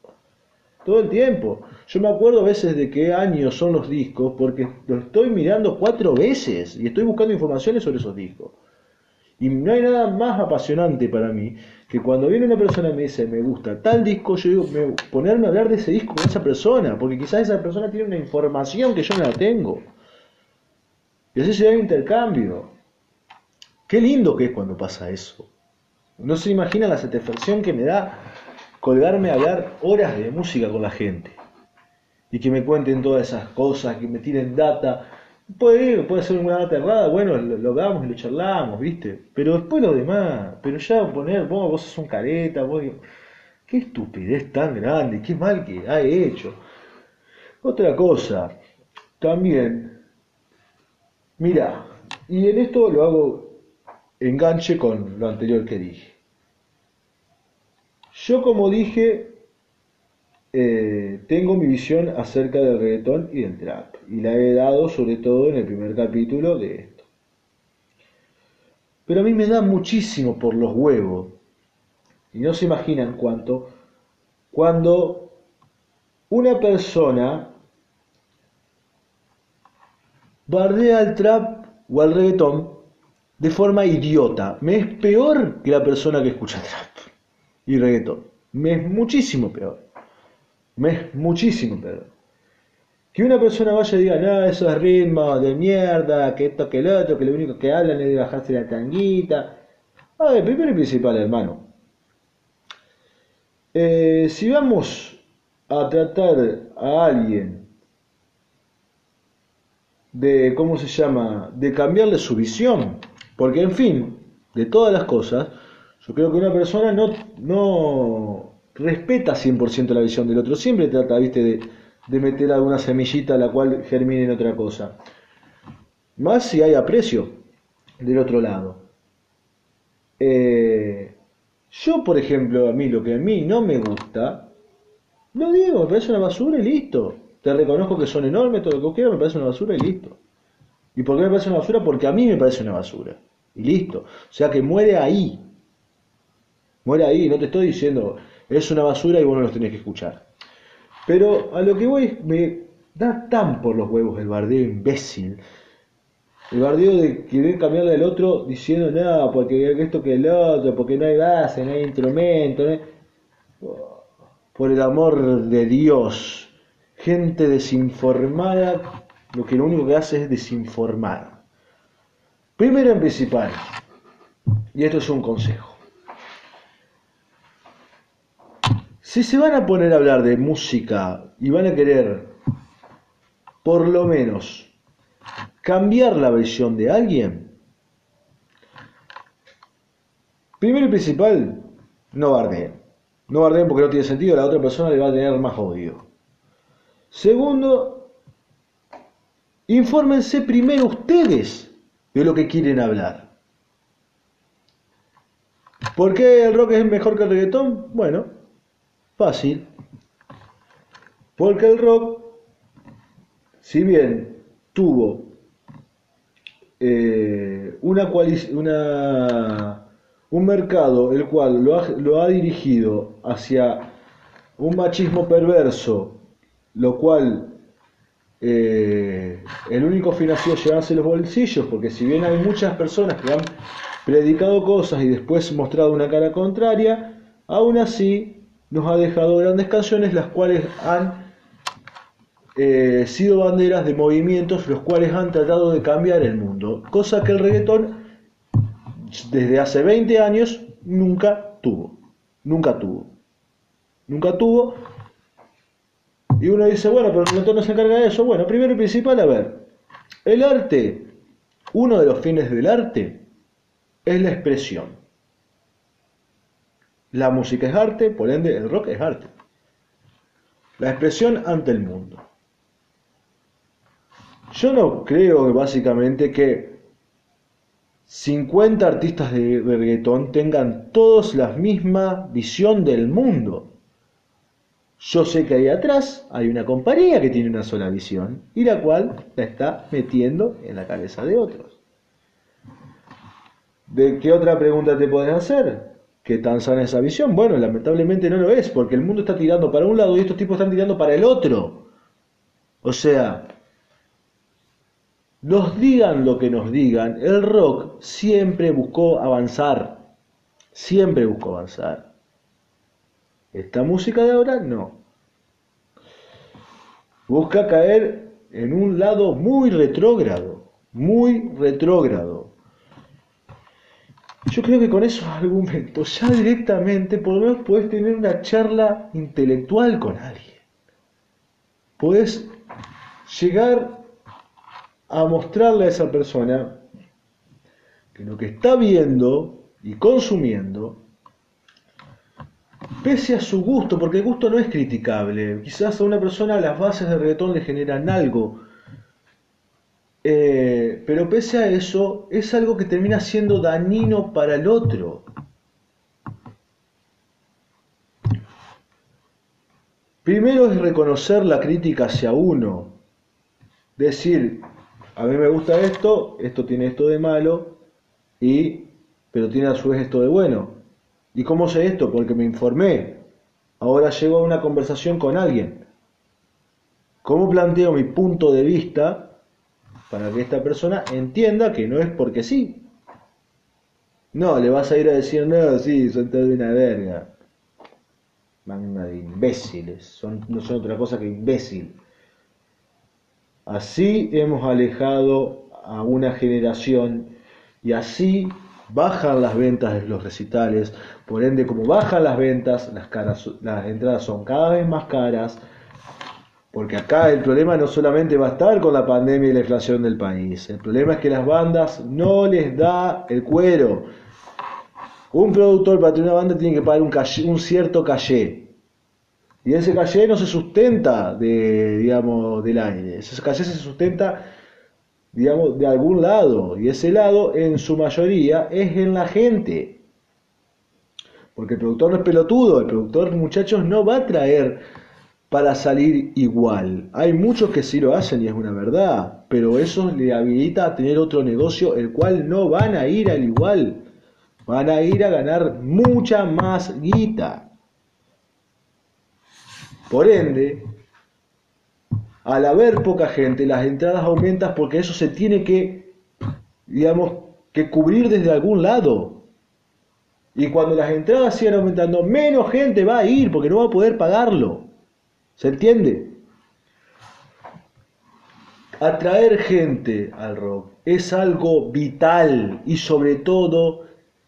Todo el tiempo. Yo me acuerdo a veces de qué años son los discos porque los estoy mirando cuatro veces y estoy buscando informaciones sobre esos discos. Y no hay nada más apasionante para mí que cuando viene una persona y me dice, me gusta tal disco, yo digo, me, ponerme a hablar de ese disco con esa persona, porque quizás esa persona tiene una información que yo no la tengo. Y así se da el intercambio. Qué lindo que es cuando pasa eso. No se imagina la satisfacción que me da colgarme a hablar horas de música con la gente. Y que me cuenten todas esas cosas, que me tiren data. Puede, puede ser una data errada, bueno, lo, lo y lo charlamos, ¿viste? Pero después lo demás, pero ya poner, vos, vos sos un careta, vos, qué estupidez tan grande, qué mal que ha hecho. Otra cosa, también, mira, y en esto lo hago enganche con lo anterior que dije. Yo como dije, eh, tengo mi visión acerca del reggaetón y del trap, y la he dado sobre todo en el primer capítulo de esto. Pero a mí me da muchísimo por los huevos, y no se imaginan cuánto, cuando una persona bardea al trap o al reggaetón de forma idiota. Me es peor que la persona que escucha trap y reggaetón. Me es muchísimo peor. Es muchísimo peor. Que una persona vaya y diga, no, eso es ritmo de mierda, que esto, que el otro, que lo único que hablan es de bajarse la tanguita. A ver, primero y principal, hermano. Eh, si vamos a tratar a alguien de, ¿cómo se llama?, de cambiarle su visión, porque en fin, de todas las cosas, yo creo que una persona no, no respeta 100% la visión del otro, siempre trata, viste, de, meter alguna semillita a la cual germine en otra cosa. Más si hay aprecio del otro lado. Eh, yo, por ejemplo, a mí lo que a mí no me gusta, lo digo, me parece una basura y listo. Te reconozco que son enormes, todo lo que quieras, me parece una basura y listo. ¿Y por qué me parece una basura? Porque a mí me parece una basura. Y listo. O sea que muere ahí. Muere ahí, no te estoy diciendo, es una basura y vos no los tenés que escuchar. Pero a lo que voy, me da tan por los huevos el bardeo imbécil. El bardeo de querer cambiarle al otro diciendo, no, porque esto que el otro, porque no hay base, no hay instrumento. Por el amor de Dios, gente desinformada, lo que lo único que hace es desinformar. Primero en principal, y esto es un consejo. Si se van a poner a hablar de música y van a querer, por lo menos, cambiar la versión de alguien, primero y principal, no bardeen. No bardeen porque no tiene sentido, la otra persona le va a tener más odio. Segundo, infórmense primero ustedes de lo que quieren hablar. ¿Por qué el rock es mejor que el reggaetón? Bueno, fácil. Porque el rock, si bien tuvo eh, una, una, un mercado el cual lo ha, lo ha dirigido hacia un machismo perverso, lo cual eh, el único fin ha sido llevarse los bolsillos, porque si bien hay muchas personas que han predicado cosas y después mostrado una cara contraria, aún así nos ha dejado grandes canciones las cuales han eh, sido banderas de movimientos los cuales han tratado de cambiar el mundo, cosa que el reggaetón desde hace 20 años nunca tuvo, nunca tuvo, nunca tuvo y uno dice, bueno, pero el reggaetón no se encarga de eso. Bueno, primero y principal, a ver, el arte, uno de los fines del arte es la expresión. La música es arte, por ende el rock es arte. La expresión ante el mundo. Yo no creo básicamente que 50 artistas de reggaetón tengan todos la misma visión del mundo. Yo sé que ahí atrás hay una compañía que tiene una sola visión y la cual la está metiendo en la cabeza de otros. ¿De qué otra pregunta te pueden hacer? ¿Qué tan sana esa visión? Bueno, lamentablemente no lo es, porque el mundo está tirando para un lado y estos tipos están tirando para el otro. O sea, nos digan lo que nos digan, el rock siempre buscó avanzar, siempre buscó avanzar. Esta música de ahora no. Busca caer en un lado muy retrógrado, muy retrógrado. Yo creo que con esos argumentos ya directamente por lo menos puedes tener una charla intelectual con alguien. Puedes llegar a mostrarle a esa persona que lo que está viendo y consumiendo, pese a su gusto, porque el gusto no es criticable, quizás a una persona las bases de reggaetón le generan algo, eh, pero pese a eso es algo que termina siendo dañino para el otro. Primero es reconocer la crítica hacia uno, decir, a mí me gusta esto, esto tiene esto de malo, y, pero tiene a su vez esto de bueno. ¿Y cómo sé esto? Porque me informé. Ahora llego a una conversación con alguien. ¿Cómo planteo mi punto de vista para que esta persona entienda que no es porque sí? No, le vas a ir a decir, no, sí, son todos una verga. Magna de imbéciles, son, no son otra cosa que imbécil. Así hemos alejado a una generación y así bajan las ventas de los recitales. Por ende, como bajan las ventas, las, caras, las entradas son cada vez más caras. Porque acá el problema no solamente va a estar con la pandemia y la inflación del país. El problema es que las bandas no les da el cuero. Un productor para tener una banda tiene que pagar un, cierto caché. Y ese calle no se sustenta de, digamos, del aire. Ese calle se sustenta, digamos, de algún lado. Y ese lado, en su mayoría, es en la gente. Porque el productor no es pelotudo. El productor, muchachos, no va a traer para salir igual. Hay muchos que sí lo hacen y es una verdad. Pero eso le habilita a tener otro negocio, el cual no van a ir al igual. Van a ir a ganar mucha más guita. Por ende, al haber poca gente, las entradas aumentan porque eso se tiene que, digamos, que cubrir desde algún lado. Y cuando las entradas sigan aumentando, menos gente va a ir porque no va a poder pagarlo. ¿Se entiende? Atraer gente al rock es algo vital y sobre todo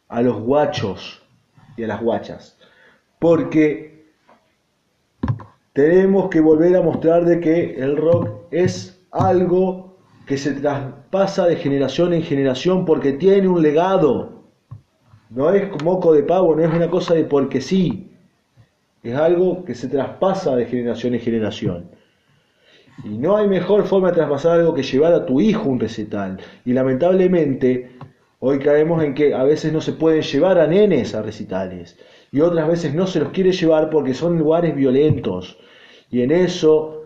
a los guachos y a las guachas. Porque tenemos que volver a mostrar de que el rock es algo que se traspasa de generación en generación porque tiene un legado. No es moco de pavo, no es una cosa de porque sí. Es algo que se traspasa de generación en generación. Y no hay mejor forma de traspasar algo que llevar a tu hijo un recital. Y lamentablemente, hoy caemos en que a veces no se pueden llevar a nenes a recitales. Y otras veces no se los quiere llevar porque son lugares violentos y en eso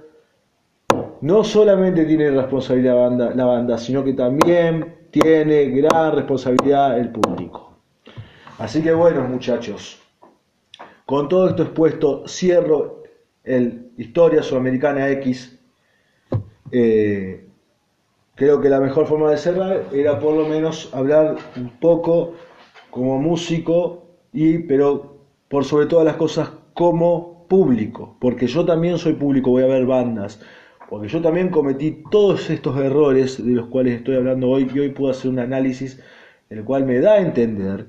no solamente tiene responsabilidad la banda, la banda, sino que también tiene gran responsabilidad el público. Así que bueno, muchachos, con todo esto expuesto, cierro el Historia Sudamericana X. Eh, creo que la mejor forma de cerrar era por lo menos hablar un poco como músico y pero por sobre todas las cosas como público, porque yo también soy público, voy a ver bandas, porque yo también cometí todos estos errores de los cuales estoy hablando hoy y hoy puedo hacer un análisis el cual me da a entender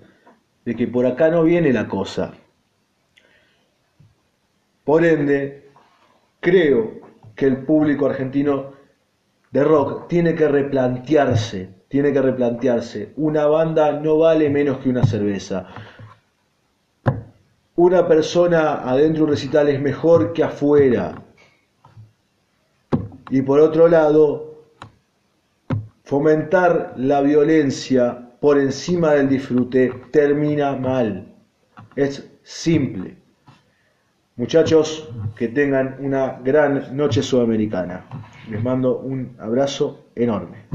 de que por acá no viene la cosa. Por ende, creo que el público argentino de rock tiene que replantearse, tiene que replantearse. Una banda no vale menos que una cerveza una persona adentro de un recital es mejor que afuera. Y por otro lado, fomentar la violencia por encima del disfrute termina mal. Es simple. Muchachos, que tengan una gran noche sudamericana. Les mando un abrazo enorme.